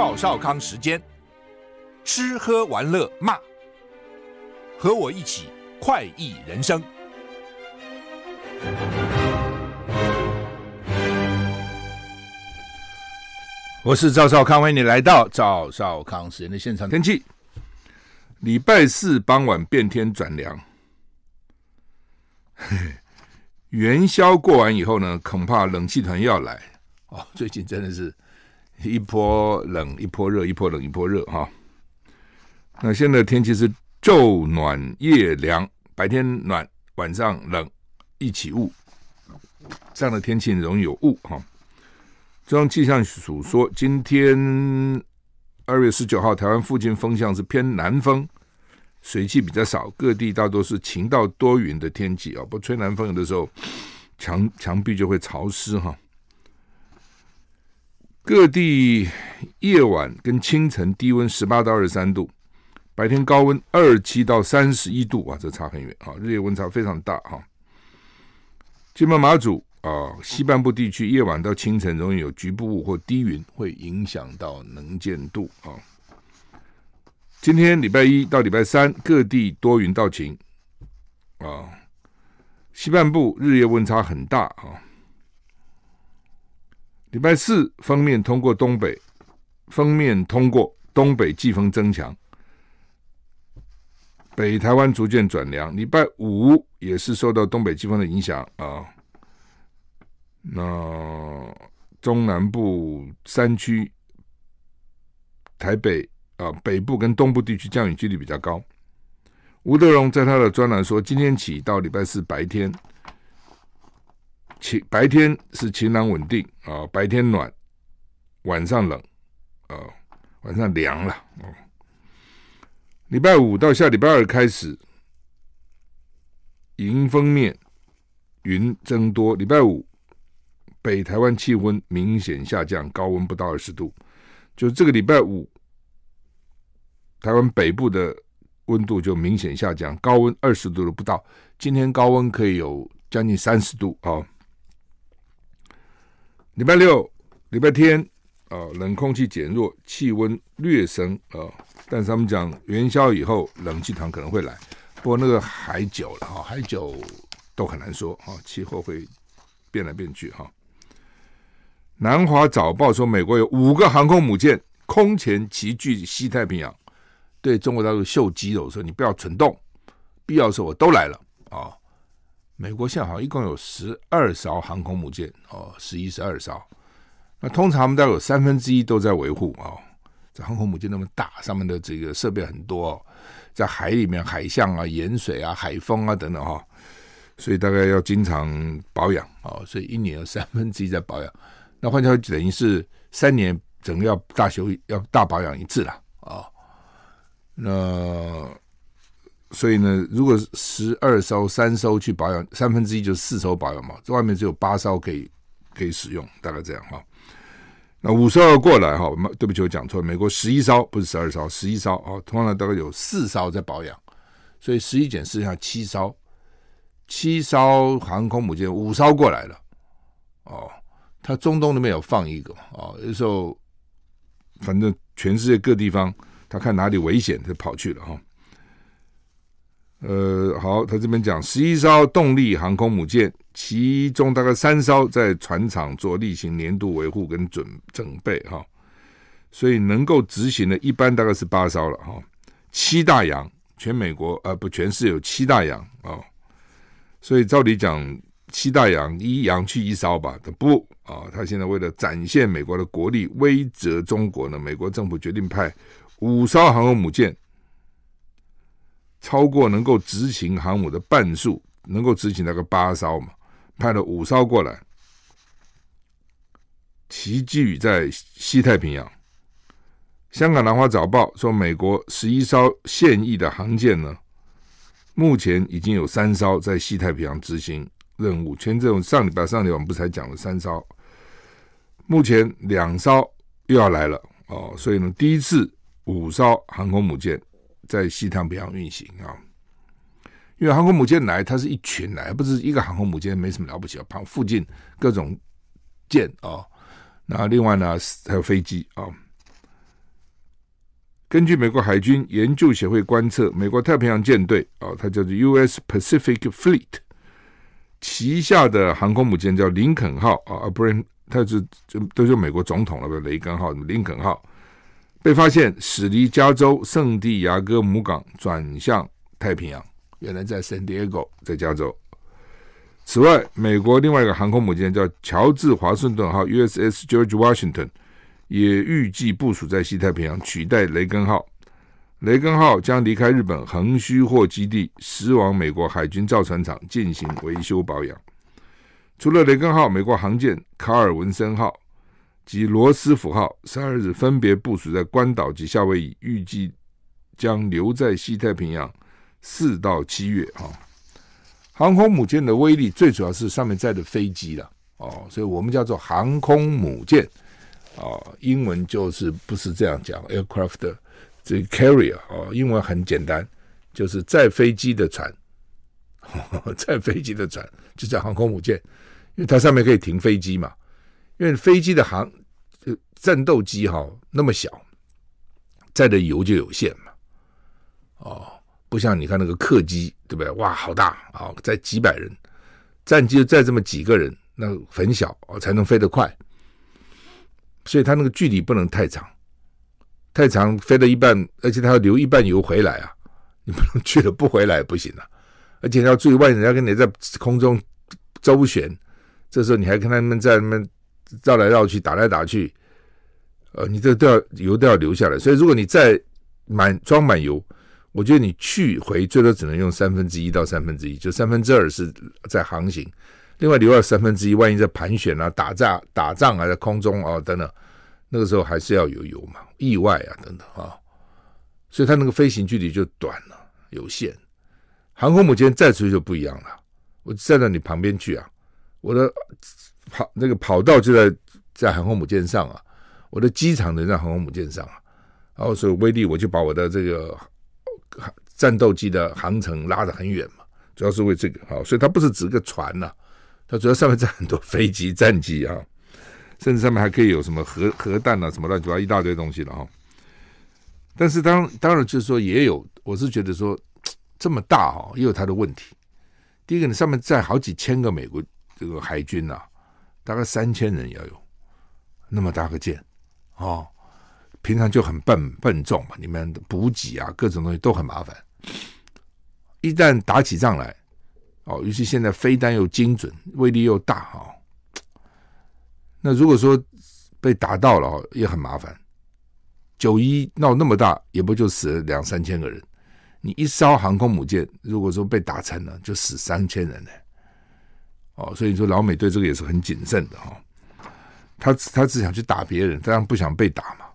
赵少康时间，吃喝玩乐骂，和我一起快意人生。我是赵少康，欢迎你来到赵少康时间的现场。天气，礼拜四傍晚变天转凉，元宵过完以后呢，恐怕冷气团要来哦。最近真的是。一波冷，一波热，一波冷，一波热，哈。那现在天气是昼暖夜凉，白天暖，晚上冷，一起雾。这样的天气容易有雾，哈。中央气象署说，今天二月十九号，台湾附近风向是偏南风，水汽比较少，各地大多是晴到多云的天气啊。不吹南风，有的时候墙墙壁就会潮湿，哈。各地夜晚跟清晨低温十八到二十三度，白天高温二七到三十一度，哇，这差很远啊！日夜温差非常大哈。金门马祖啊，西半部地区夜晚到清晨容易有局部雾或低云，会影响到能见度啊。今天礼拜一到礼拜三，各地多云到晴啊，西半部日夜温差很大啊。礼拜四，封面通过东北，封面通过东北季风增强，北台湾逐渐转凉。礼拜五也是受到东北季风的影响啊，那中南部山区、台北啊北部跟东部地区降雨几率比较高。吴德荣在他的专栏说，今天起到礼拜四白天。晴白天是晴朗稳定啊，白天暖，晚上冷啊，晚上凉了哦。礼拜五到下礼拜二开始，迎风面云增多。礼拜五北台湾气温明显下降，高温不到二十度。就这个礼拜五，台湾北部的温度就明显下降，高温二十度都不到。今天高温可以有将近三十度啊。礼拜六、礼拜天，啊，冷空气减弱，气温略升啊。但是他们讲元宵以后，冷气团可能会来，不过那个还久了哈，还久都很难说啊。气候会变来变去哈。南华早报说，美国有五个航空母舰空前齐聚西太平洋，对中国大陆秀肌肉，说你不要蠢动，必要时候我都来了啊。美国现在好像一共有十二艘航空母舰哦，十一、十二艘。那通常我们大概有三分之一都在维护啊。这航空母舰那么大，上面的这个设备很多，哦，在海里面海象啊、盐水啊、海风啊等等哈，哦，所以大概要经常保养哦。所以一年有三分之一在保养。那换句话说，等于是三年整个要大修，要大保养一次了啊，哦。那。所以呢，如果十二艘三艘去保养，三分之一就是四艘保养嘛，这外面只有八艘可以可以使用，大概这样哈。那五艘要过来哈，对不起，我讲错了，美国十一艘不是十二艘，十一艘啊，通常大概有四艘在保养，所以十一减四下七艘，七艘航空母舰五艘过来了，哦，它中东那边有放一个哦，有时候反正全世界各地方，他看哪里危险就跑去了哈。呃，好，他这边讲十一艘动力航空母舰，其中大概三艘在船厂做例行年度维护跟准准备哈，所以能够执行的，一般大概是八艘了哈。七大洋，全美国呃不全是有七大洋啊，所以照理讲，七大洋一洋去一艘吧，他不啊，他现在为了展现美国的国力，威慑中国呢，美国政府决定派五艘航空母舰，超过能够执行航母的半数，能够执行那个八艘嘛，派了五艘过来，齐聚在西太平洋。香港南华早报说，美国十一艘现役的航舰呢，目前已经有三艘在西太平洋执行任务。前这种上礼拜、上礼拜我们不才讲了三艘，目前两艘又要来了哦，所以呢，第一次五艘航空母舰在西太平洋运行啊。因为航空母舰来，它是一群来，不是一个航空母舰，没什么了不起啊，旁附近各种舰啊，那另外呢还有飞机啊。根据美国海军研究协会观测，美国太平洋舰队啊，它叫做 U.S. Pacific Fleet，旗下的航空母舰叫林肯号啊，不然它是就都是美国总统了，不雷根号、林肯号，被发现驶离加州圣地亚哥母港转向太平洋，原来在圣地亚哥，在加州。此外，美国另外一个航空母舰叫乔治华盛顿号 U.S.S. George Washington。也预计部署在西太平洋，取代雷根号。雷根号将离开日本横须贺基地，驶往美国海军造船厂进行维修保养。除了雷根号，美国航舰卡尔文森号及罗斯福号十二日分别部署在关岛及夏威夷，预计将留在西太平洋四到七月。哈，航空母舰的威力最主要是上面载的飞机了哦，所以我们叫做航空母舰。哦，英文就是不是这样讲，aircraft 这 carrier 哦，英文很简单，就是载飞机的船，载飞机的船就叫航空母舰，因为它上面可以停飞机嘛，因为飞机的航战斗机哈那么小，载的油就有限嘛，哦，不像你看那个客机对不对？哇，好大啊，载几百人，战机就载这么几个人，那很小哦，才能飞得快。所以它那个距离不能太长，太长飞了一半，而且它要留一半油回来啊！你不能去了不回来不行啊！而且要注意，万一人家跟你在空中周旋，这时候你还跟他们在那边绕来绕去、打来打去，呃，你这都要油都要留下来。所以如果你再满装满油，我觉得你去回最多只能用三分之一到三分之一，就三分之二是在航行。另外留了三分之一，万一在盘旋啊、打仗、打仗啊，在空中啊等等，那个时候还是要有油嘛，意外啊等等啊，所以它那个飞行距离就短了，有限。航空母舰载出去就不一样了，我站到你旁边去啊，我的跑那个跑道就在在航空母舰上啊，我的机场能在航空母舰上啊，然后所以威力我就把我的这个战斗机的航程拉得很远嘛，主要是为这个好，所以它不是指个船呐、啊。它主要上面载很多飞机、战机啊，甚至上面还可以有什么核核弹啊，什么乱七八糟一大堆东西了哈。但是当当然就是说也有，我是觉得说这么大哈，也有它的问题。第一个，你上面载好几千个美国这个海军呐、大概三千人要有那么大个舰哦，平常就很笨笨重嘛，你们补给啊，各种东西都很麻烦。一旦打起仗来。哦，尤其现在飞弹又精准，威力又大哈、哦。那如果说被打到了，也很麻烦。九一闹那么大，也不就死了两三千个人。你一艘航空母舰，如果说被打沉了，就死三千人呢。哦，所以说老美对这个也是很谨慎的哈、哦。他他只想去打别人，当然不想被打嘛。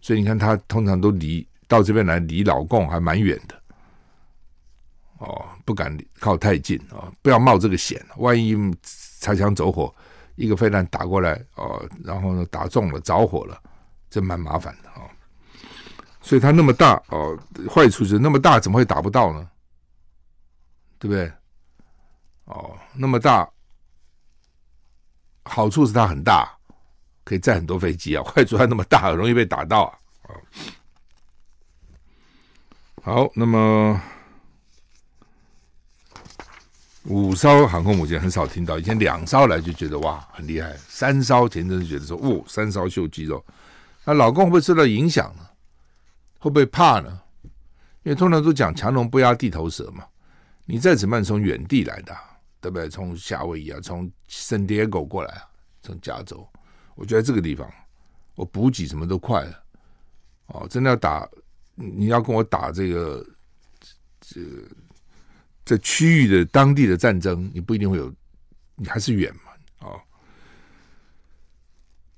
所以你看，他通常都离到这边来，离老共还蛮远的。哦，不敢靠太近啊、哦，不要冒这个险。万一擦枪走火，一个飞弹打过来哦，然后呢打中了着火了，这蛮麻烦的啊、哦。所以它那么大哦，坏处是那么大怎么会打不到呢？对不对？哦，那么大，好处是它很大，可以载很多飞机啊。坏处它那么大，很容易被打到啊。好，那么。五艘航空母舰很少听到，以前两艘来就觉得哇很厉害，三艘前阵子觉得说哦三艘秀肌肉，那老公会不会受到影响呢？会不会怕呢？因为通常都讲强龙不压地头蛇嘛，你再怎么样从远地来的，对不对？从夏威夷啊，从圣迭戈过来啊，从加州，我觉得这个地方，我补给什么都快了。哦，真的要打，你要跟我打这个这个这区域的当地的战争，你不一定会有，你还是远嘛。哦，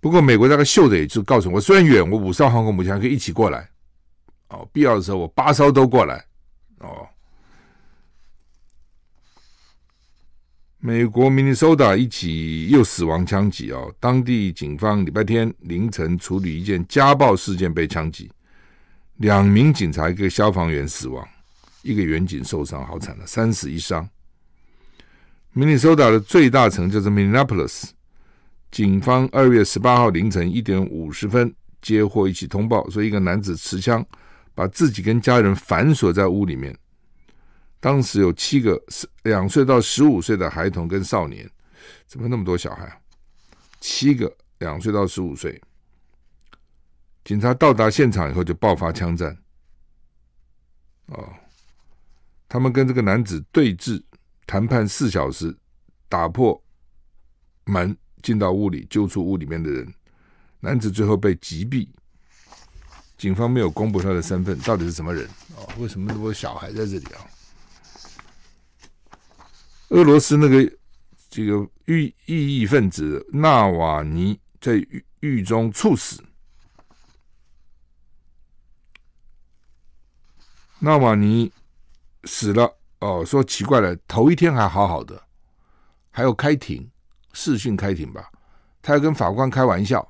不过美国大概秀的也就告诉我，虽然远，我五艘航空母舰可以一起过来。哦，必要的时候我八艘都过来。哦。美国明尼苏达一起又死亡枪击哦，当地警方礼拜天凌晨处理一件家暴事件被枪击，两名警察一个消防员死亡，一个员警受伤，好惨了，三死一伤。明尼苏达的最大城就是 Minneapolis，警方二月十八号凌晨一点五十分接获一起通报，说一个男子持枪把自己跟家人反锁在屋里面。当时有七个两岁到十五岁的孩童跟少年，怎么那么多小孩啊？七个两岁到十五岁，警察到达现场以后就爆发枪战。哦，他们跟这个男子对峙，谈判四小时，打破门进到屋里，救出屋里面的人。男子最后被击毙，警方没有公布他的身份，到底是什么人？哦，为什么那么多小孩在这里啊？俄罗斯那个这个狱异议分子纳瓦尼在狱狱中猝死。纳瓦尼死了哦，说奇怪了，头一天还好好的，还有开庭视讯开庭吧，他还跟法官开玩笑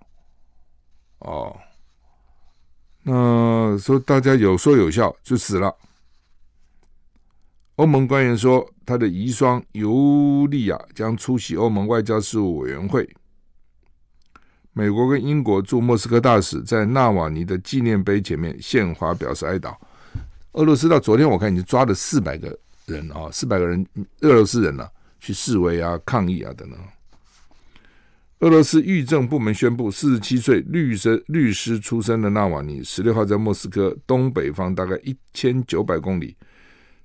哦，那说大家有说有笑就死了。欧盟官员说，他的遗孀尤利亚将出席欧盟外交事务委员会。美国跟英国驻莫斯科大使在纳瓦尼的纪念碑前面献花表示哀悼。俄罗斯到昨天我看已经抓了四百个人啊，四百个人俄罗斯人了、去示威啊、抗议啊等等。俄罗斯狱政部门宣布，四十七岁律师律师出身的纳瓦尼，十六号在莫斯科东北方大概一千九百公里。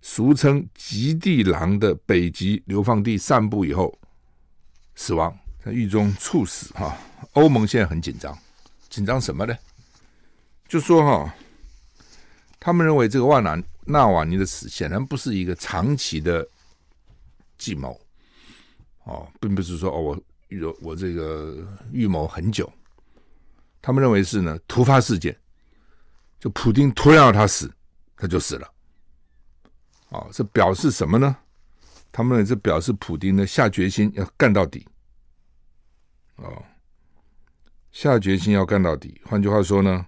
俗称“极地狼”的北极流放地散步以后死亡，在狱中猝死。哈，欧盟现在很紧张，紧张什么呢？就说哈，他们认为这个万南纳瓦尼的死显然不是一个长期的计谋，哦，并不是说哦，我预我这个预谋很久。他们认为是呢突发事件，就普丁突然要他死，他就死了。哦，这表示什么呢？他们这表示普丁呢下决心要干到底。哦，下决心要干到底。换句话说呢，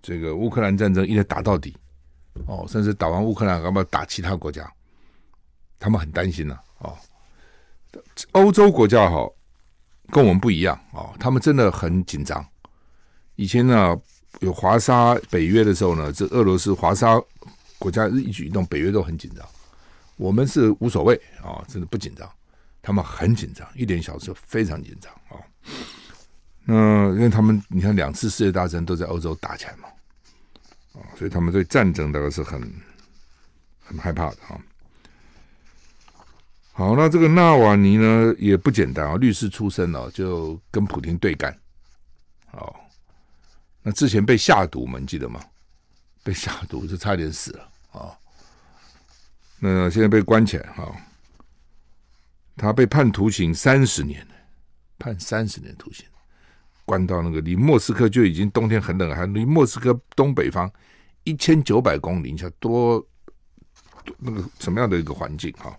这个乌克兰战争一直打到底。哦，甚至打完乌克兰，要不要打其他国家？他们很担心呢、哦，欧洲国家好，跟我们不一样。哦，他们真的很紧张。以前呢。有华沙北约的时候呢，这俄罗斯华沙国家一举一动，北约都很紧张。我们是无所谓啊、真的不紧张。他们很紧张，一点小事非常紧张啊。那因为他们你看两次世界大战都在欧洲打起来嘛，啊，所以他们对战争大概是很很害怕的啊。好，那这个纳瓦尼呢也不简单啊，律师出身哦，就跟普丁对干，哦。那之前被下毒嘛，你记得吗？被下毒就差点死了啊、哦！那现在被关起来哈、他被判徒刑三十年，判三十年徒刑，关到那个离莫斯科就已经冬天很冷，还离莫斯科东北方一千九百公里，你想多，那个什么样的一个环境哈？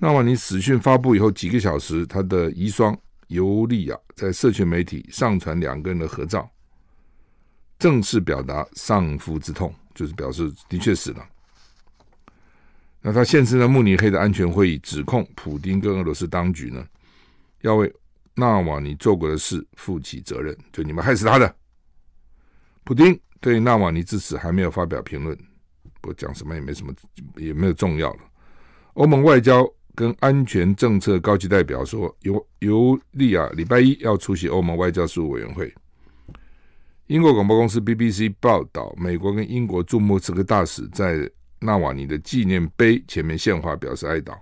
那么你死讯发布以后几个小时，他的遗孀。尤利亚在社群媒体上传两个人的合照，正式表达丧夫之痛，就是表示的确死了。那他现身在慕尼黑的安全会议，指控普丁跟俄罗斯当局呢，要为纳瓦尼做过的事负起责任，就你们害死他的。普丁对纳瓦尼之死还没有发表评论，不讲什么也没什么，也没有重要了。欧盟外交。跟安全政策高级代表说，尤尤利亚礼拜一要出席欧盟外交事务委员会。英国广播公司 BBC 报道，美国跟英国驻莫斯科大使在纳瓦尼的纪念碑前面献花，表示哀悼。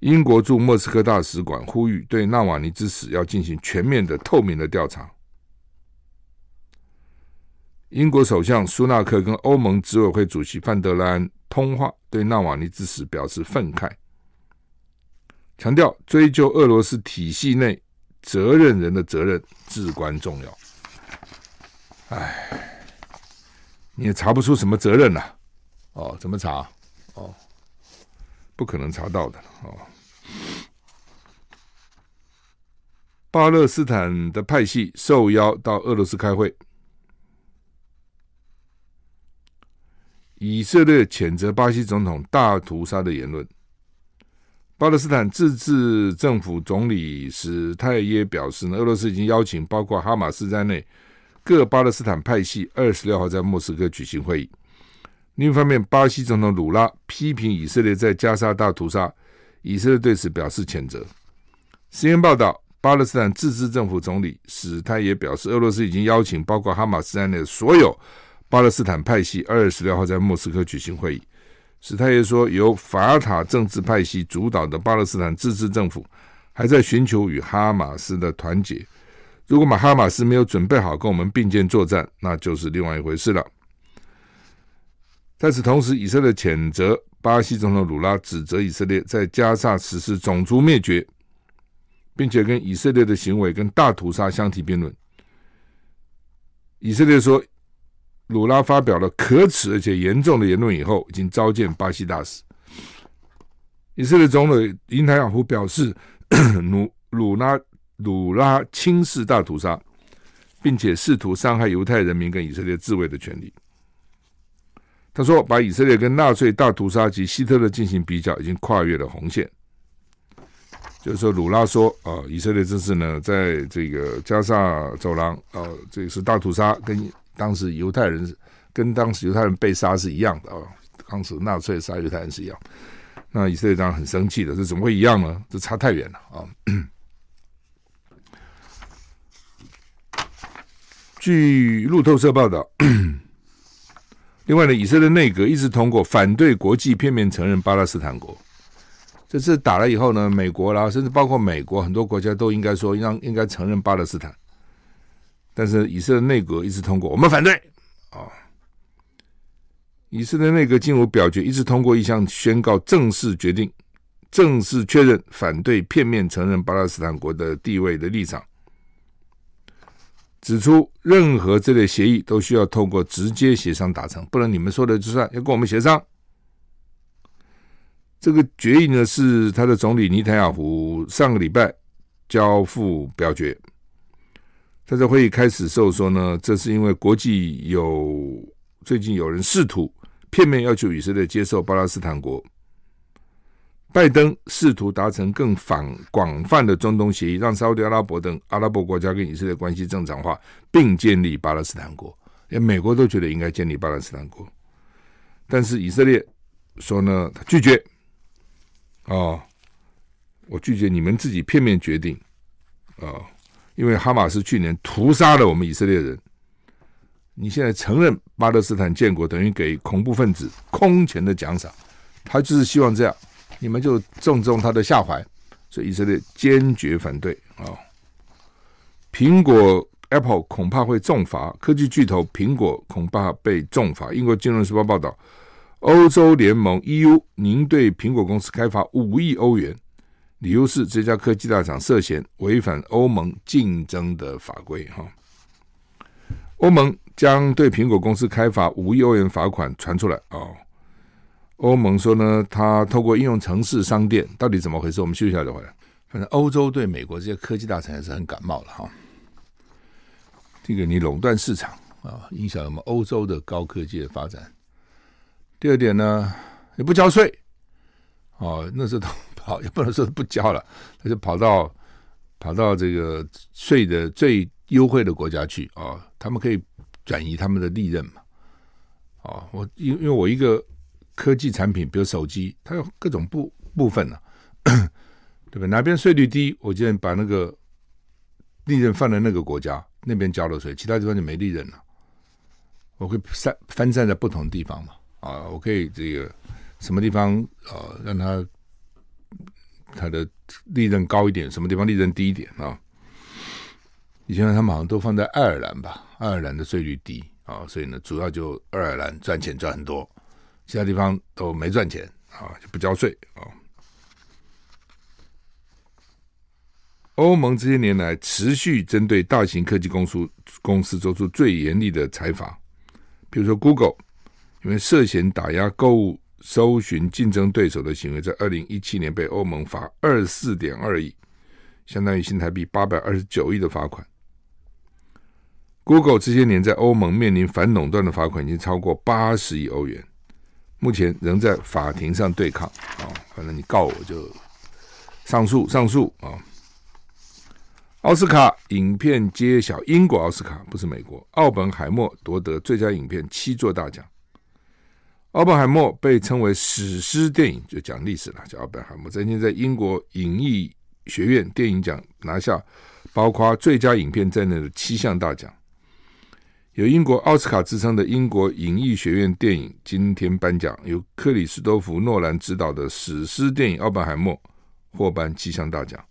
英国驻莫斯科大使馆呼吁对纳瓦尼之死要进行全面的、透明的调查。英国首相苏纳克跟欧盟执委会主席范德兰通话，对纳瓦尼之死表示愤慨，强调追究俄罗斯体系内责任人的责任至关重要。哎，你也查不出什么责任呐？哦，怎么查？哦。不可能查到的哦。巴勒斯坦的派系受邀到俄罗斯开会，以色列谴责巴西总统大屠杀的言论。巴勒斯坦自治政府总理史泰耶表示呢，俄罗斯已经邀请包括哈马斯在内各巴勒斯坦派系二十六号在莫斯科举行会议。另一方面，巴西总统鲁拉批评以色列在加沙大屠杀，以色列对此表示谴责。新闻报道，巴勒斯坦自治政府总理史泰也表示，俄罗斯已经邀请包括哈马斯在内的所有巴勒斯坦派系二十六号在莫斯科举行会议。史泰也说，由法塔政治派系主导的巴勒斯坦自治政府还在寻求与哈马斯的团结。如果马哈马斯没有准备好跟我们并肩作战，那就是另外一回事了。在此同时，以色列谴责巴西总统鲁拉，指责以色列在加萨实施种族灭绝，并且跟以色列的行为跟大屠杀相提并论。以色列说，鲁拉发表了可耻而且严重的言论以后，已经召见巴西大使。以色列总理内塔尼亚胡表示，鲁鲁拉鲁拉轻视大屠杀，并且试图伤害犹太人民跟以色列自卫的权利。他说：“把以色列跟纳粹大屠杀及希特勒进行比较，已经跨越了红线。”就是说，鲁拉说：“啊，以色列这次呢，在这个加萨走廊，啊，这是大屠杀，跟当时犹太人跟当时犹太人被杀是一样的啊，当时纳粹杀犹太人是一样。那以色列当然很生气的，这怎么会一样呢？这差太远了啊！” 据路透社报道。另外呢，以色列内阁一直通过反对国际片面承认巴勒斯坦国。这次打了以后呢，美国啦，甚至包括美国很多国家都应该说让应该承认巴勒斯坦。但是以色列内阁一直通过，我们反对啊、以色列内阁进入表决，一致通过一项宣告正式决定，正式确认反对片面承认巴勒斯坦国的地位的立场。指出，任何这类协议都需要通过直接协商达成，不能你们说的就算，要跟我们协商。这个决议呢，是他的总理尼坦雅胡上个礼拜交付表决。他在会议开始时候说呢，这是因为国际有最近有人试图片面要求以色列接受巴勒斯坦国。拜登试图达成更广广泛的中东协议，让沙乌地阿拉伯等阿拉伯国家跟以色列关系正常化，并建立巴勒斯坦国。连美国都觉得应该建立巴勒斯坦国，但是以色列说呢，他拒绝。哦，我拒绝你们自己片面决定。哦，因为哈马斯去年屠杀了我们以色列人，你现在承认巴勒斯坦建国，等于给恐怖分子空前的奖赏。他就是希望这样。你们就正中他的下怀，所以以色列坚决反对啊、苹果 Apple 恐怕会重罚，科技巨头苹果恐怕被重罚。英国金融时报报道，欧洲联盟 EU 拟对苹果公司开罚五亿欧元，理由是这家科技大厂涉嫌违反欧盟竞争的法规。哈，欧盟将对苹果公司开罚五亿欧元罚款传出来！哦欧盟说呢，他透过应用程式商店，到底怎么回事？我们休息一下再回来。反正欧洲对美国这些科技大厂也是很感冒了哈。这个你垄断市场啊，影响我们欧洲的高科技的发展。第二点呢，也不交税哦，那是都好，也不能说不交了，他就跑到 跑到这个税的最优惠的国家去啊、他们可以转移他们的利润嘛。啊、我因因为我一个。科技产品，比如手机，它有各种部部分呢、啊，对吧？哪边税率低，我就把那个利润放在那个国家那边交了税，其他地方就没利润了。我可以散分散在不同地方嘛，啊，我可以这个什么地方啊，让它它的利润高一点，什么地方利润低一点啊？以前他们好像都放在爱尔兰吧，爱尔兰的税率低啊，所以呢，主要就爱尔兰赚钱赚很多，其他地方都没赚钱啊，就不交税啊。欧盟这些年来持续针对大型科技公司公司做出最严厉的裁罚，比如说 Google，因为涉嫌打压购物搜寻竞争对手的行为，在二零一七年被欧盟罚二四点二亿，相当于新台币八百二十九亿的罚款。Google 这些年在欧盟面临反垄断的罚款已经超过八十亿欧元，目前仍在法庭上对抗啊，反正你告我就上诉上诉啊。奥斯卡影片揭晓，英国奥斯卡不是美国。奥本海默夺得最佳影片七座大奖。奥本海默被称为史诗电影，就讲历史了，叫奥本海默。曾经在英国影艺学院电影奖拿下包括最佳影片在内的七项大奖。有英国奥斯卡之称的英国影艺学院电影今天颁奖，由克里斯多弗诺兰执导的史诗电影《奥本海默》获颁七项大奖。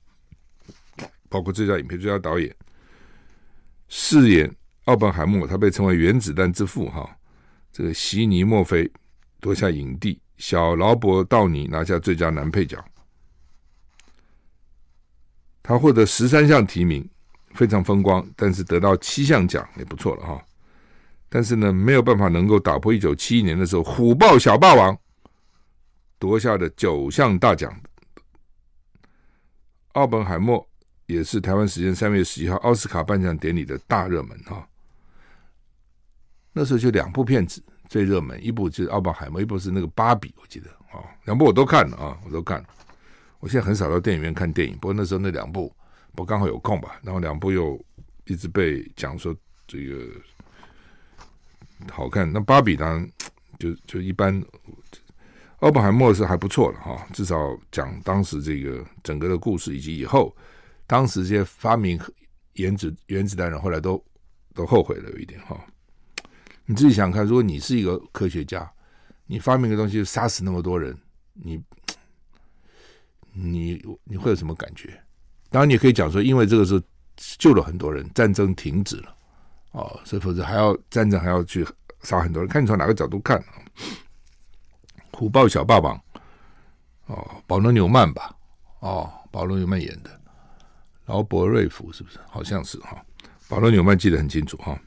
包括最佳影片、最佳导演，饰演奥本海默，他被称为“原子弹之父”哈。这个悉尼·墨菲夺下影帝，小劳勃·道尼拿下最佳男配角。他获得十三项提名，非常风光，但是得到七项奖也不错了哈。但是呢，没有办法能够打破一九七一年的时候虎豹小霸王夺下的九项大奖。奥本海默。也是台湾时间三月十一号奥斯卡颁奖典礼的大热门哈。那时候就两部片子最热门，一部就是《奥本海默》，一部是那个《芭比》，我记得啊，两部我都看了啊，我都看了。我现在很少到电影院看电影，不过那时候那两部我刚好有空吧，然后两部又一直被讲说这个好看。那《芭比》当然就就一般，《奥本海默》是还不错了哈，至少讲当时这个整个的故事以及以后。当时这些发明原子原子弹人后来都都后悔了有一点哈，你自己想看，如果你是一个科学家，你发明个东西杀死那么多人，你你你会有什么感觉？当然你可以讲说，因为这个是救了很多人，战争停止了哦，所以否则还要战争还要去杀很多人，看你从哪个角度看？虎豹小霸王哦，保罗纽曼吧哦，保罗纽曼演的。劳勃瑞福是不是？好像是哈。保罗纽曼记得很清楚哈。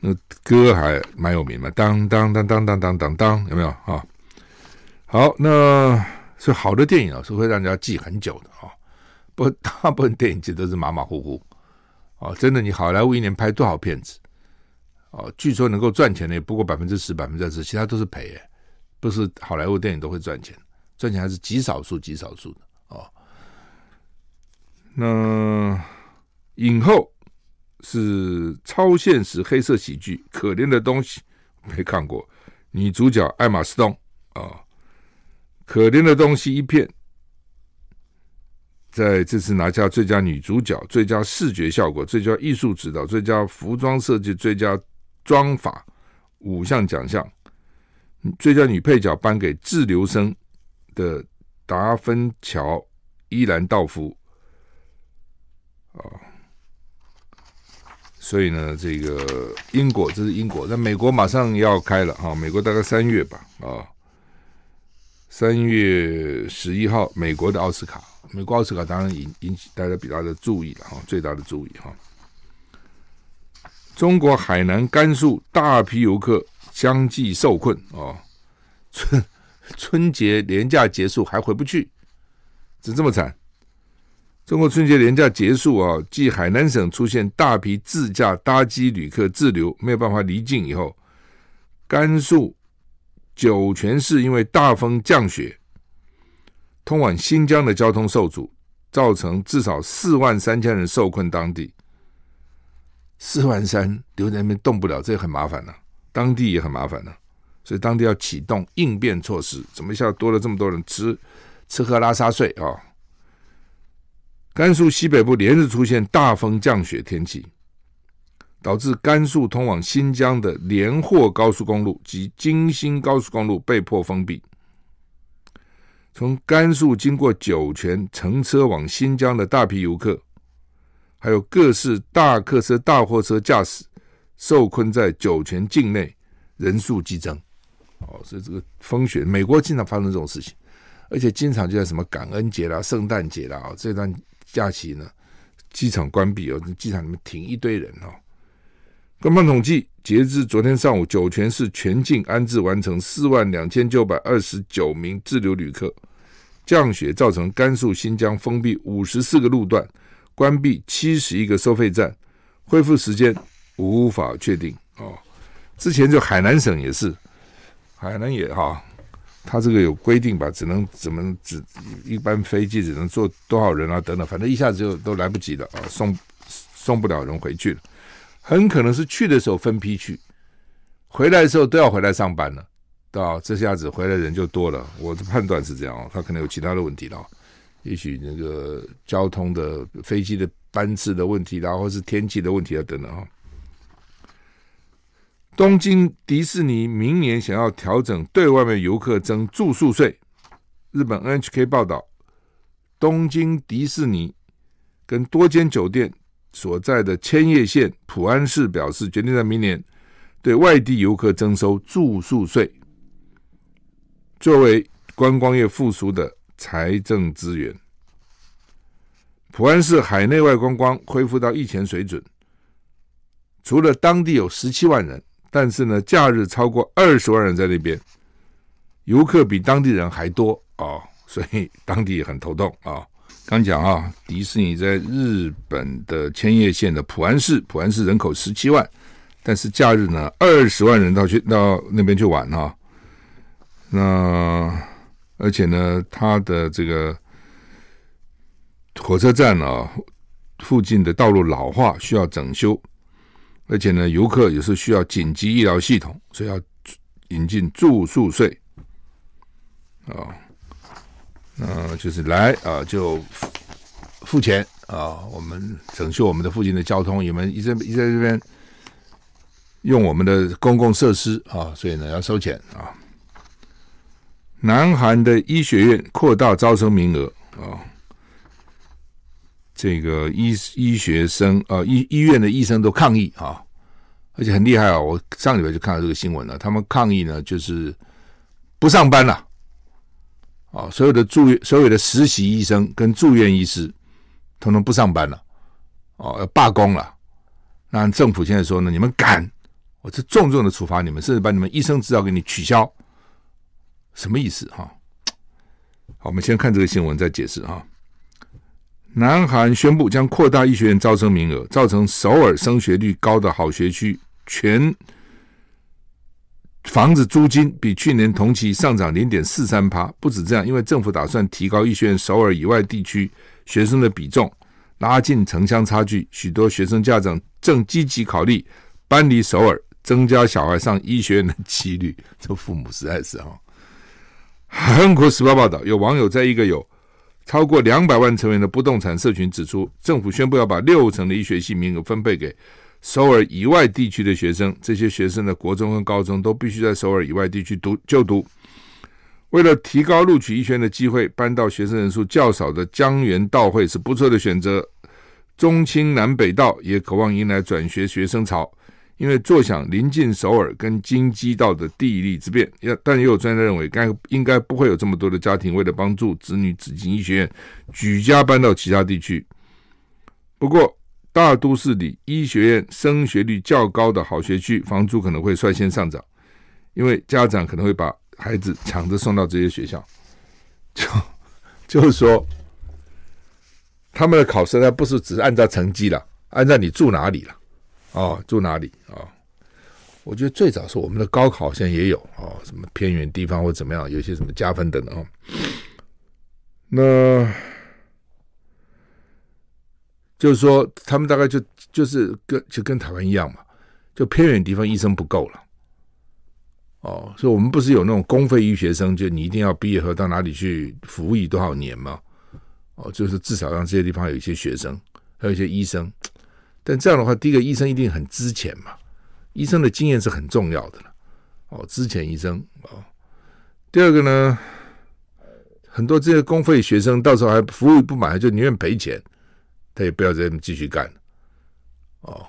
那歌还蛮有名嘛，当当当当当当当当，有没有啊？好，那是好的电影啊，是会让人家记很久的啊。不，大部分电影记得是马马虎虎。哦，真的，你好莱坞一年拍多少片子？哦，据说能够赚钱的也不过百分之十、百分之二十，其他都是赔。不是好莱坞电影都会赚钱，赚钱还是极少数、极少数的哦。那影后是超现实黑色喜剧《可怜的东西》，没看过。女主角艾玛·斯东啊，《可怜的东西》一片，在这次拿下最佳女主角、最佳视觉效果、最佳艺术指导、最佳服装设计、最佳妆法五项奖项。最佳女配角颁给滞留生的达芬乔·伊兰道夫。啊，所以呢，这个英国这是英国，那美国马上要开了哈，美国大概三月吧，啊，三月十一号，美国的奥斯卡，美国奥斯卡当然引引起大家比较的注意了哈，最大的注意哈。中国海南、甘肃大批游客相继受困啊，春春节连假结束还回不去，怎这么惨？中国春节连假结束啊，继海南省出现大批自驾搭机旅客滞留，没有办法离境以后，甘肃酒泉市因为大风降雪，通往新疆的交通受阻，造成至少四万三千人受困当地。四万三留在那边动不了，这很麻烦呢、啊，当地也很麻烦呢、所以当地要启动应变措施。怎么一下多了这么多人吃吃喝拉撒睡啊？甘肃西北部连日出现大风降雪天气，导致甘肃通往新疆的连霍高速公路及京新高速公路被迫封闭。从甘肃经过酒泉乘车往新疆的大批游客，还有各式大客车、大货车驾驶受困在酒泉境内，人数激增。哦，所以这个风雪，美国经常发生这种事情，而且经常就在什么感恩节啦、圣诞节啦，这段假期呢，机场关闭哦，机场里面停一堆人哦。官方统计，截至昨天上午，酒泉市全境安置完成四万两千九百二十九名滞留旅客。降雪造成甘肃、新疆封闭五十四个路段，关闭七十一个收费站，恢复时间无法确定哦。之前就海南省也是，海南也哈，他这个有规定吧，只能怎么只一般飞机只能坐多少人啊等等，反正一下子就都来不及了啊，送送不了人回去了。很可能是去的时候分批去，回来的时候都要回来上班了，到这下子回来人就多了。我的判断是这样哦，他可能有其他的问题了，也许那个交通的飞机的班次的问题然后是天气的问题啊等等哈。东京迪士尼明年想要调整对外面游客征住宿税，日本 NHK 报道，东京迪士尼跟多间酒店。所在的千叶县浦安市表示，决定在明年对外地游客征收住宿税，作为观光业复苏的财政资源。浦安市海内外观光恢复到疫前水准，除了当地有十七万人，但是呢，假日超过二十万人在那边，游客比当地人还多啊、哦，所以当地也很头痛啊。刚讲啊，迪士尼在日本的千叶县的浦安市，浦安市人口十七万，但是假日呢，二十万人到去到那边去玩啊。那而且呢，它的这个火车站啊，附近的道路老化需要整修，而且呢，游客也是需要紧急医疗系统，所以要引进住宿税啊。嗯、就是来啊、就付钱啊，我们整修我们的附近的交通，你们一直一直在这边用我们的公共设施啊，所以呢要收钱啊。南韩的医学院扩大招生名额啊，这个医医学生啊，医医院的医生都抗议啊，而且很厉害啊，我上礼拜就看到这个新闻了，他们抗议呢就是不上班了。啊，所有的住院、所有的实习医生跟住院医师，统统不上班了，哦，要罢工了。那政府现在说呢，你们敢，我这重重的处罚你们，甚至把你们医生执照给你取消，什么意思？哈，好，我们先看这个新闻再解释哈。南韩宣布将扩大医学院招生名额，造成首尔升学率高的好学区全。房子租金比去年同期上涨零点四三趴，不止这样，因为政府打算提高医学院首尔以外地区学生的比重，拉近城乡差距。许多学生家长正积极考虑搬离首尔，增加小孩上医学院的几率。这父母实在是哈。韩国时报报道，有网友在一个有超过两百万成员的不动产社群指出，政府宣布要把六成的医学系名额分配给。首尔以外地区的学生，这些学生的国中和高中都必须在首尔以外地区读就读。为了提高录取医学院的机会，搬到学生人数较少的江原道会是不错的选择。中清南北道也渴望迎来转学学生潮，因为坐享临近首尔跟京畿道的地利之便。要但也有专家认为，该应该不会有这么多的家庭为了帮助子女挤进医学院，举家搬到其他地区。不过。大都市里医学院升学率较高的好学区，房租可能会率先上涨，因为家长可能会把孩子抢着送到这些学校。就就是说，他们的考试呢，不是只是按照成绩了，按照你住哪里了，哦，住哪里、哦？我觉得最早是我们的高考，现在也有哦，什么偏远地方或怎么样，有些什么加分等等哦。那。就是说，他们大概就就是跟就跟台湾一样嘛，就偏远地方医生不够了，哦，所以我们不是有那种公费医学生，就你一定要毕业后到哪里去服役多少年嘛，哦，就是至少让这些地方有一些学生，还有一些医生，但这样的话，第一个医生一定很资浅嘛，医生的经验是很重要的了。哦，资浅医生哦。第二个呢，很多这些公费学生到时候还服务不满，就宁愿赔钱，他也不要再继续干哦。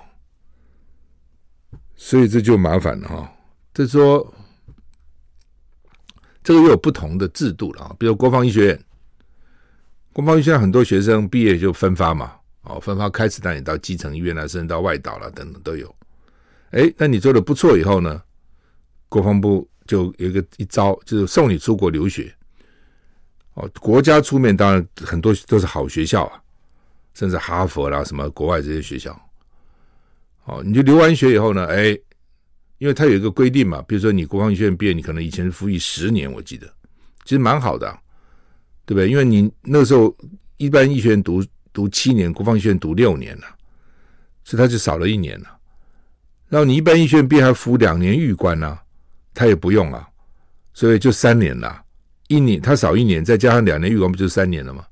所以这就麻烦了哈、哦。就说，这个又有不同的制度了啊，比如国防医学院，国防医学院很多学生毕业就分发嘛，哦，分发开始带你到基层医院啊，甚至到外岛了等等都有。哎，那你做的不错以后呢，国防部就有一个一招，就是送你出国留学。哦，国家出面，当然很多都是好学校啊，甚至哈佛啦什么国外这些学校。哦，你就留完学以后呢，哎。因为他有一个规定嘛，比如说你国防医学院毕业，你可能以前服役十年，我记得其实蛮好的，对不对？因为你那时候一般医学院读读七年，国防医学院读六年了，所以他就少了一年了。然后你一般医学院毕业还服两年预官呢，他也不用了，所以就三年了。一年他少一年，再加上两年预官，不就三年了吗？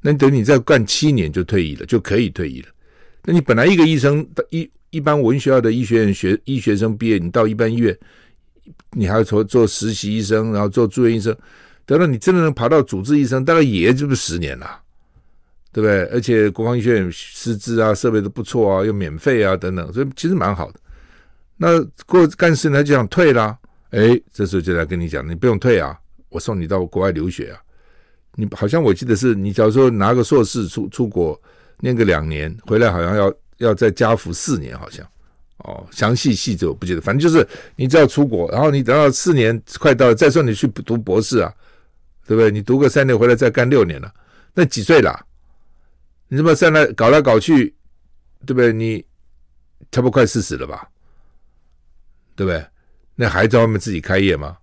那你等你再干七年就退役了，就可以退役了。那你本来一个医生的一。一般文学校的医学院学医学生毕业，你到一般医院，你还要做做实习医生，然后做住院医生，等到你真的能爬到主治医生，大概也就是十年了，对不对？而且国防医学院师资啊、设备都不错啊，又免费啊等等，所以其实蛮好的。那过干事呢就想退啦，哎，这时候就来跟你讲，你不用退啊，我送你到国外留学啊。你好像我记得是你假如说拿个硕士出出国念个两年，回来好像要。要再加服四年，好像哦，详细细则我不记得，反正就是你只要出国，然后你等到四年快到了，再送你去读博士啊，对不对？你读个三年回来再干六年了，那几岁了？你这么上来搞来搞去，对不对？你差不多快四十了吧？对不对？那还在外面自己开业吗？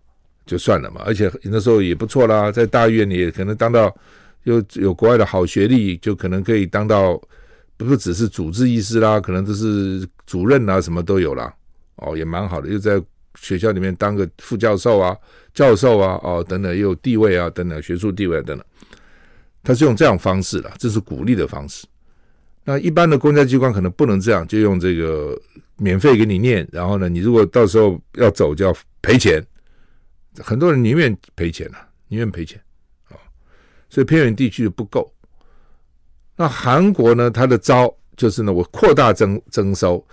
就算了嘛，而且那时候也不错啦，在大院你也可能当到有有国外的好学历，就可能可以当到。不是只是主治医师啦，可能都是主任啊，什么都有啦。哦，也蛮好的，又在学校里面当个副教授啊、教授啊，哦，等等，又有地位啊，等等，学术地位，等等。他是用这样方式的，这是鼓励的方式。那一般的公家机关可能不能这样，就用这个免费给你念，然后呢，你如果到时候要走就要赔钱。很多人宁愿赔钱啊，宁愿赔钱啊，所以偏远地区不够。那韩国呢？它的招就是呢，我扩大征征收，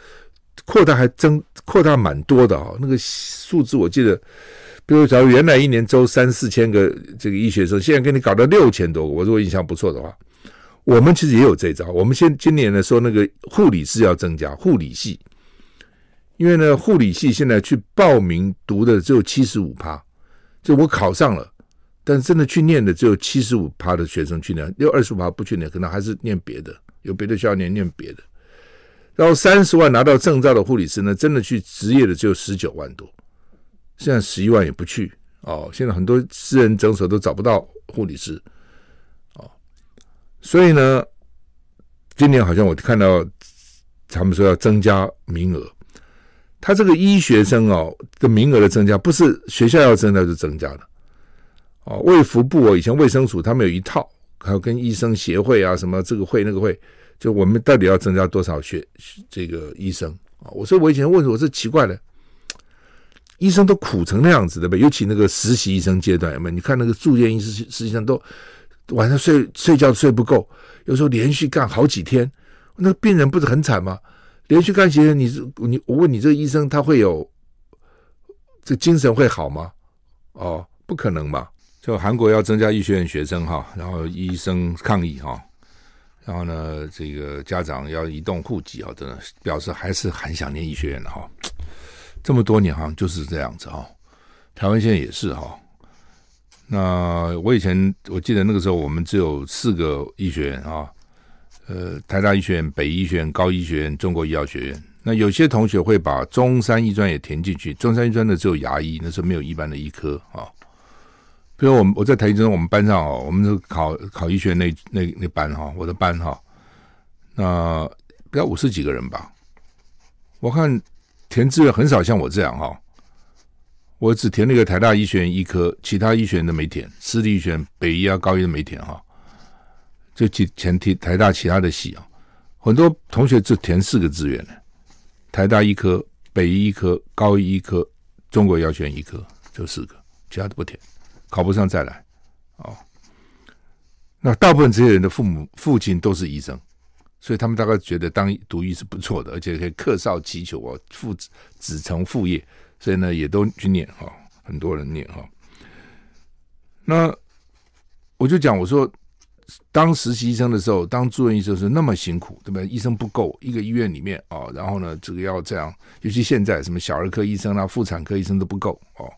扩大还征扩大蛮多的啊、那个数字我记得，比如假如原来一年招三四千个这个医学生，现在给你搞到六千多个。我如果印象不错的话，我们其实也有这招。我们现今年呢说那个护理师要增加护理系，因为呢护理系现在去报名读的只有七十五趴，就我考上了。但是真的去念的只有七十五趴的学生去念，有二十五趴不去念，可能还是念别的，有别的学校念念别的。然后三十万拿到证照的护理师呢，真的去执业的只有十九万多，现在十一万也不去哦。现在很多私人诊所都找不到护理师哦，所以呢，今年好像我看到他们说要增加名额，他这个医学生哦的名额的增加，不是学校要增加就增加的。哦，卫福部哦，以前卫生署他们有一套，还有跟医生协会啊，什么这个会那个会，就我们到底要增加多少学这个医生啊？我说我以前问我是奇怪的，医生都苦成那样子的呗，尤其那个实习医生阶段，有没有？你看那个住院医师实习生都晚上睡睡觉睡不够，有时候连续干好几天，那个病人不是很惨吗？连续干几天，你你我问你这个医生他会有这精神会好吗？哦，不可能吧？就韩国要增加医学院学生哈，然后医生抗议哈，然后呢，这个家长要移动户籍啊，等等，表示还是很想念医学院的哈。这么多年好像就是这样子哈，台湾现在也是哈。那我以前我记得那个时候我们只有四个医学院啊，呃，台大医学院、北医学院、高医学院、中国医药学院。那有些同学会把中山医专也填进去，中山医专的只有牙医，那时候没有一般的医科啊。比如我们我在台中，我们班上哦，我们是考考医学院那那那班哈，我的班哈，那不要五十几个人吧。我看填志愿很少像我这样哈，我只填那个台大医学院医科，其他医学院都没填，私立医学院北医啊、高医都没填哈，就填填台大其他的系啊。很多同学就填四个志愿呢，台大医科、北医医科、高医医科、中国药学院医科，就四个，其他都不填，考不上再来。哦，那大部分这些人的父母、父亲都是医生，所以他们大概觉得当读医是不错的，而且可以克绍祈求啊，父子子承父业，所以呢也都去念哈，很多人念哈。那我就讲，我说。当实习医生的时候，当住院医生是那么辛苦，对不对？医生不够，一个医院里面啊、哦，然后呢，这个要这样，尤其现在什么小儿科医生啊、妇产科医生都不够哦，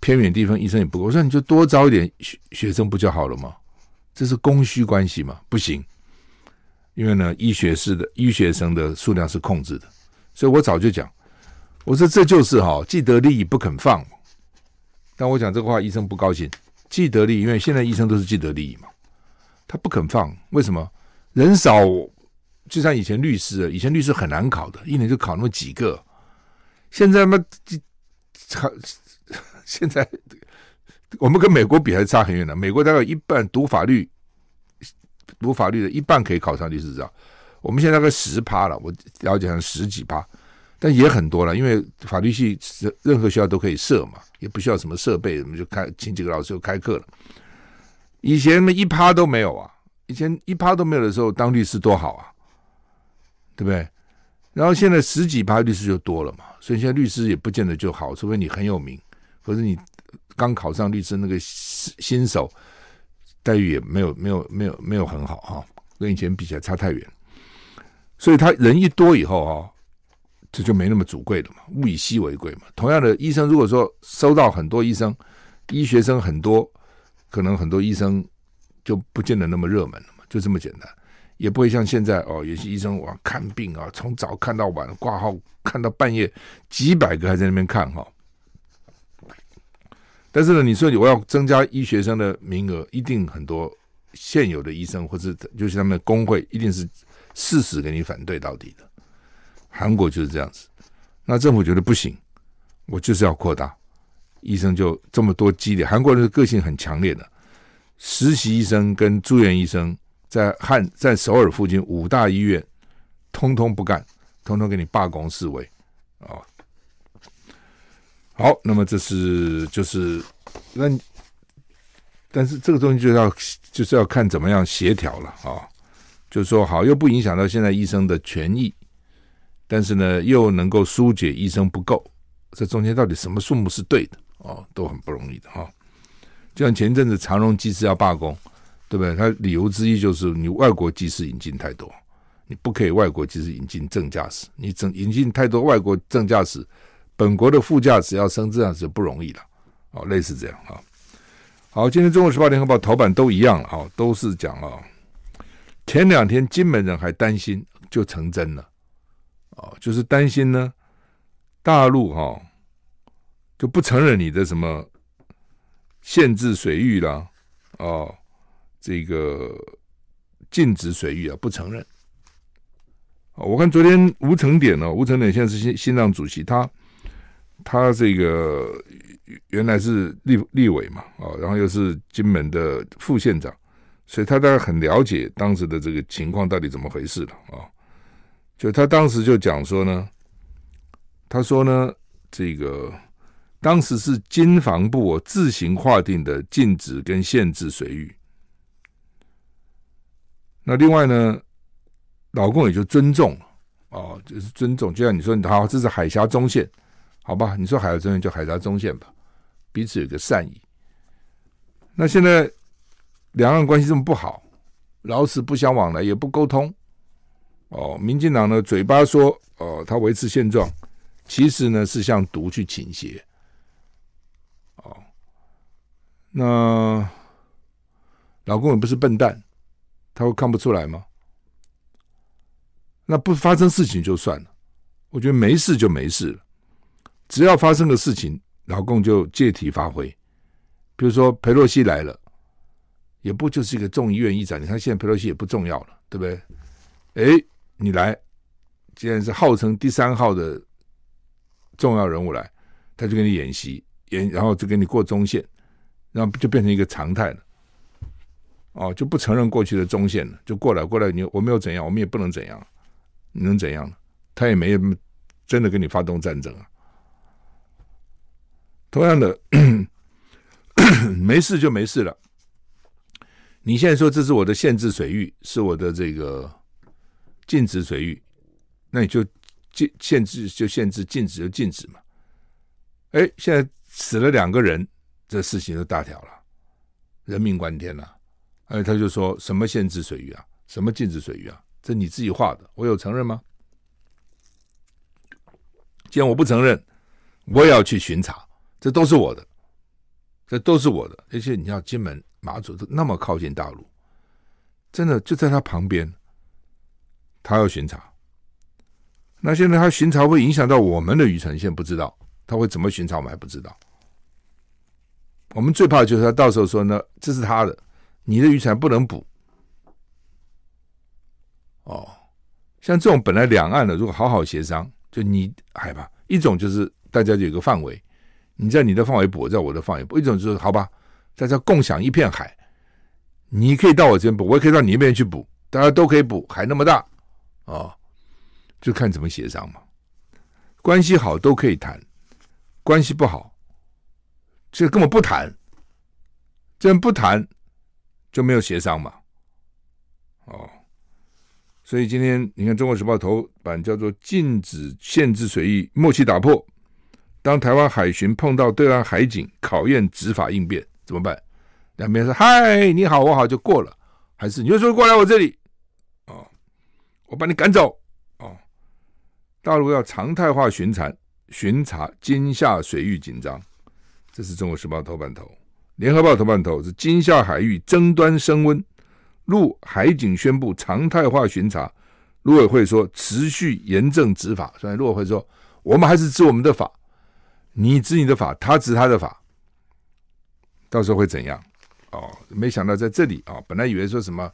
偏远地方医生也不够。我说你就多招一点学学生不就好了吗？这是供需关系嘛？不行，因为呢，医学士的医学生的数量是控制的，所以我早就讲，我说这就是哈、哦，既得利益不肯放。但我讲这个话，医生不高兴。既得利益，因为现在医生都是既得利益嘛，他不肯放，为什么？人少，就像以前律师，以前律师很难考的，一年就考那么几个。现在嘛，考现在我们跟美国比还是差很远的。美国大概一半读法律，读法律的一半可以考上律师证，我们现在大概十趴了，我了解成十几趴。但也很多了，因为法律系任何学校都可以设嘛，也不需要什么设备，我们就开请几个老师就开课了。以前嘛一趴都没有啊，以前一趴都没有的时候，当律师多好啊，对不对？然后现在十几趴律师就多了嘛，所以现在律师也不见得就好，除非你很有名，或者你刚考上律师那个新手，待遇也没有没有没有没有很好哈，跟以前比起来差太远。所以他人一多以后哈。这就没那么主贵了嘛，物以稀为贵嘛。同样的，医生如果说收到很多医生，医学生很多，可能很多医生就不见得那么热门了嘛，就这么简单。也不会像现在哦，有些医生哇看病啊，从早看到晚，挂号看到半夜，几百个还在那边看哈、哦。但是呢，你说我要增加医学生的名额，一定很多现有的医生或者就是他们的工会，一定是誓死给你反对到底的。韩国就是这样子，那政府觉得不行，我就是要扩大，医生就这么多激烈。韩国人的个性很强烈的，实习医生跟住院医生在汉在首尔附近五大医院，通通不干，通通给你罢工示威啊！好，那么这是就是那，但是这个东西就要就是要看怎么样协调了啊，就是说好又不影响到现在医生的权益。但是呢，又能够疏解医生不够，这中间到底什么数目是对的哦，都很不容易的哈、哦。就像前一阵子长荣机师要罢工，对不对？他理由之一就是你外国机师引进太多，你不可以外国机师引进正驾驶，你整引进太多外国正驾驶，本国的副驾驶要升这样是不容易了哦，类似这样啊、好，今天中国时报联合报头版都一样了哈、哦，都是讲啊、前两天金门人还担心，就成真了。哦，就是担心呢，大陆哈、哦、就不承认你的什么限制水域啦，哦，这个禁止水域啊，不承认。我看昨天吴成典呢，吴成典现在是新新浪主席，他他这个原来是立立委嘛，哦，然后又是金门的副县长，所以他大概很了解当时的这个情况到底怎么回事了啊。就他当时就讲说呢，他说呢，这个当时是经防部自行划定的禁止跟限制水域。那另外呢，老共也就尊重哦，就是尊重。就像你说，好，这是海峡中线，好吧？你说海峡中线就海峡中线吧，彼此有个善意。那现在两岸关系这么不好，老死不相往来，也不沟通。哦，民进党呢，嘴巴说哦，他维持现状，其实呢是向独去倾斜。哦，那老公也不是笨蛋，他会看不出来吗？那不发生事情就算了，我觉得没事就没事了。只要发生个事情，老公就借题发挥。比如说佩洛西来了，也不就是一个众议院议长？你看现在佩洛西也不重要了，对不对？哎。你来，既然是号称第三号的重要人物来，他就给你演习演，然后就给你过中线，然后就变成一个常态了。哦，就不承认过去的中线了，就过来过来，你我没有怎样，我们也不能怎样，你能怎样？他也没有真的跟你发动战争啊。同样的，没事就没事了。你现在说这是我的限制水域，是我的这个禁止水域，那你就禁限制就限制，禁止就禁止嘛。哎，现在死了两个人，这事情就大条了，人命关天了。哎，他就说什么限制水域啊，什么禁止水域啊，这你自己画的，我有承认吗？既然我不承认，我也要去巡查，这都是我的，这都是我的。而且你要金门、马祖都那么靠近大陆，真的就在他旁边，他要巡查。那现在他巡查会影响到我们的渔船，现在不知道。他会怎么巡查？我们还不知道。我们最怕就是他到时候说呢，这是他的，你的渔船不能捕。哦，像这种本来两岸的，如果好好协商，就你害怕，一种就是大家有个范围，你在你的范围补，我在我的范围补；一种就是好吧，大家共享一片海，你可以到我这边补，我也可以到你那边去补，大家都可以补，海那么大，哦，就看怎么协商嘛。关系好都可以谈。关系不好，这根本不谈，这样不谈就没有协商嘛。哦，所以今天你看《中国时报》头版叫做“禁止限制水域默契打破”，当台湾海巡碰到对岸海警，考验执法应变怎么办？两边说：“嗨，你好，我好，就过了。”还是你就说过来我这里，哦，我把你赶走。哦，大陆要常态化巡查。巡查金厦水域紧张，这是中国时报头版头。联合报头版头是金厦海域争端升温，陆海警宣布常态化巡查，陆委会说持续严正执法。所以陆委会说，我们还是执我们的法，你执你的法，他执他的法，到时候会怎样？哦，没想到在这里啊、哦，本来以为说什么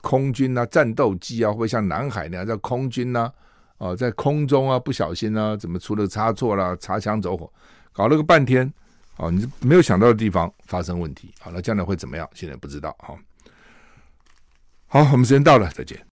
空军啊，战斗机啊，会像南海那样叫空军呢、啊？哦，在空中啊，不小心啊，怎么出了差错啦？擦枪走火，搞了个半天，哦，你没有想到的地方发生问题，好了，将来会怎么样？现在不知道，好，好，我们时间到了，再见。